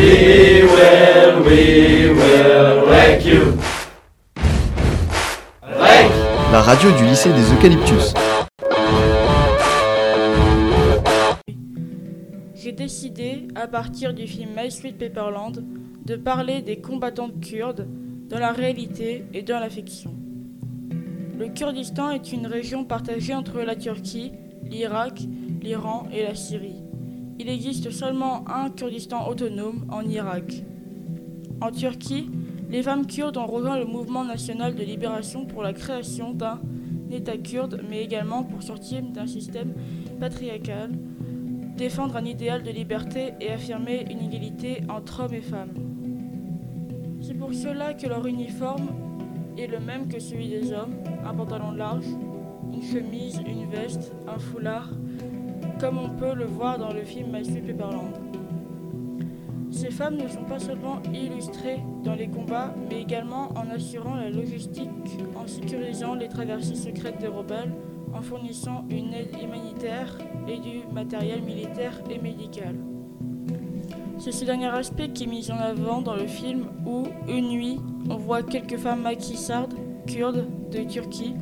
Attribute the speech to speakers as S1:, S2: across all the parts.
S1: We will, we will wreck you. Wreck.
S2: La radio du lycée des Eucalyptus.
S3: J'ai décidé, à partir du film My Sweet Paperland, de parler des combattants kurdes dans la réalité et dans la fiction. Le Kurdistan est une région partagée entre la Turquie, l'Irak, l'Iran et la Syrie. Il existe seulement un Kurdistan autonome en Irak. En Turquie, les femmes kurdes ont rejoint le mouvement national de libération pour la création d'un État kurde, mais également pour sortir d'un système patriarcal, défendre un idéal de liberté et affirmer une égalité entre hommes et femmes. C'est pour cela que leur uniforme est le même que celui des hommes, un pantalon large, une chemise, une veste, un foulard, comme on peut le voir dans le film My Sweet. Ces femmes ne sont pas seulement illustrées dans les combats, mais également en assurant la logistique, en sécurisant les traversées secrètes des rebelles, en fournissant une aide humanitaire et du matériel militaire et médical. C'est ce dernier aspect qui est mis en avant dans le film où, une nuit, on voit quelques femmes maquissardes, kurdes, de Turquie,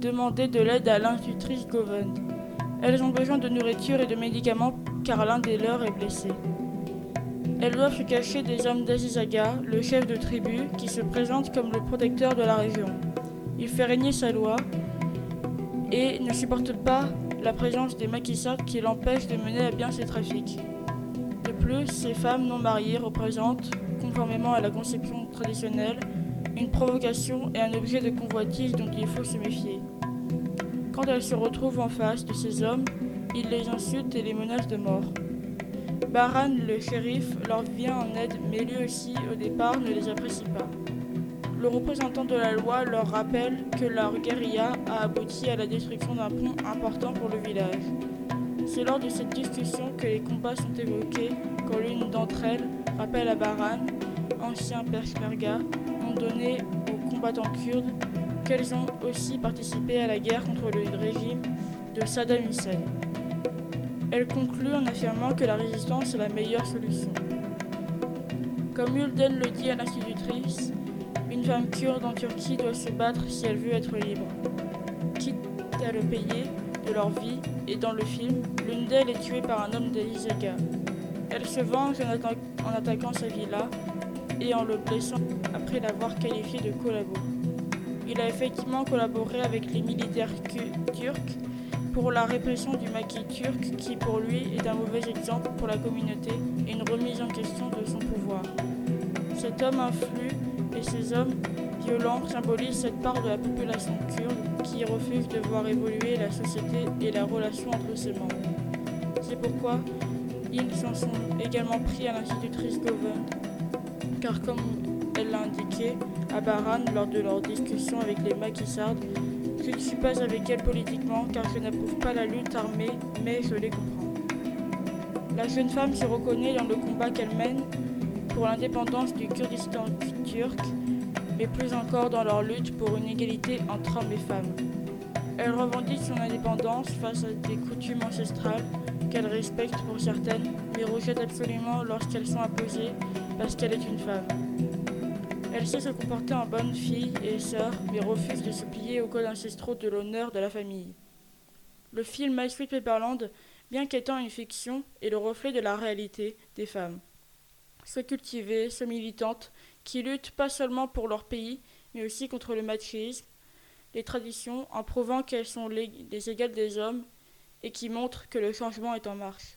S3: demander de l'aide à l'institutrice Goven. Elles ont besoin de nourriture et de médicaments car l'un des leurs est blessé. Elles doivent se cacher des hommes d'Azizaga, le chef de tribu, qui se présente comme le protecteur de la région. Il fait régner sa loi et ne supporte pas la présence des maquissards qui l'empêchent de mener à bien ses trafics. De plus, ces femmes non mariées représentent, conformément à la conception traditionnelle, une provocation et un objet de convoitise dont il faut se méfier. Quand elles se retrouvent en face de ces hommes, ils les insultent et les menacent de mort. Baran, le shérif, leur vient en aide, mais lui aussi, au départ, ne les apprécie pas. Le représentant de la loi leur rappelle que leur guérilla a abouti à la destruction d'un pont important pour le village. C'est lors de cette discussion que les combats sont évoqués quand l'une d'entre elles rappelle à Baran, ancien Peshmerga, ont donné aux combattants kurdes qu'elles ont aussi participé à la guerre contre le régime de Saddam Hussein. Elle conclut en affirmant que la résistance est la meilleure solution. Comme Ulden le dit à l'institutrice, une femme kurde en Turquie doit se battre si elle veut être libre, quitte à le payer de leur vie, et dans le film, l'une d'elles est tuée par un homme d'Elizaga. Elle se venge en, en attaquant sa villa et en le blessant après l'avoir qualifié de collabo. Il a effectivement collaboré avec les militaires turcs pour la répression du maquis turc qui pour lui est un mauvais exemple pour la communauté et une remise en question de son pouvoir. Cet homme influe et ces hommes violents symbolisent cette part de la population kurde qui refuse de voir évoluer la société et la relation entre ses membres. C'est pourquoi ils s'en sont également pris à l'institutrice Goven, car comme elle l'a indiqué à Baran lors de leur discussion avec les maquissards, je ne suis pas avec elle politiquement car je n'approuve pas la lutte armée, mais je les comprends. La jeune femme se reconnaît dans le combat qu'elle mène pour l'indépendance du Kurdistan turc, mais plus encore dans leur lutte pour une égalité entre hommes et femmes. Elle revendique son indépendance face à des coutumes ancestrales qu'elle respecte pour certaines, mais rejette absolument lorsqu'elles sont imposées parce qu'elle est une femme. Elle sait se comporter en bonne fille et sœur, mais refuse de se plier aux codes ancestraux de l'honneur de la famille. Le film My Sweet bien qu'étant une fiction, est le reflet de la réalité des femmes. Se cultivées, se militantes, qui luttent pas seulement pour leur pays, mais aussi contre le machisme, les traditions, en prouvant qu'elles sont les, les égales des hommes et qui montrent que le changement est en marche.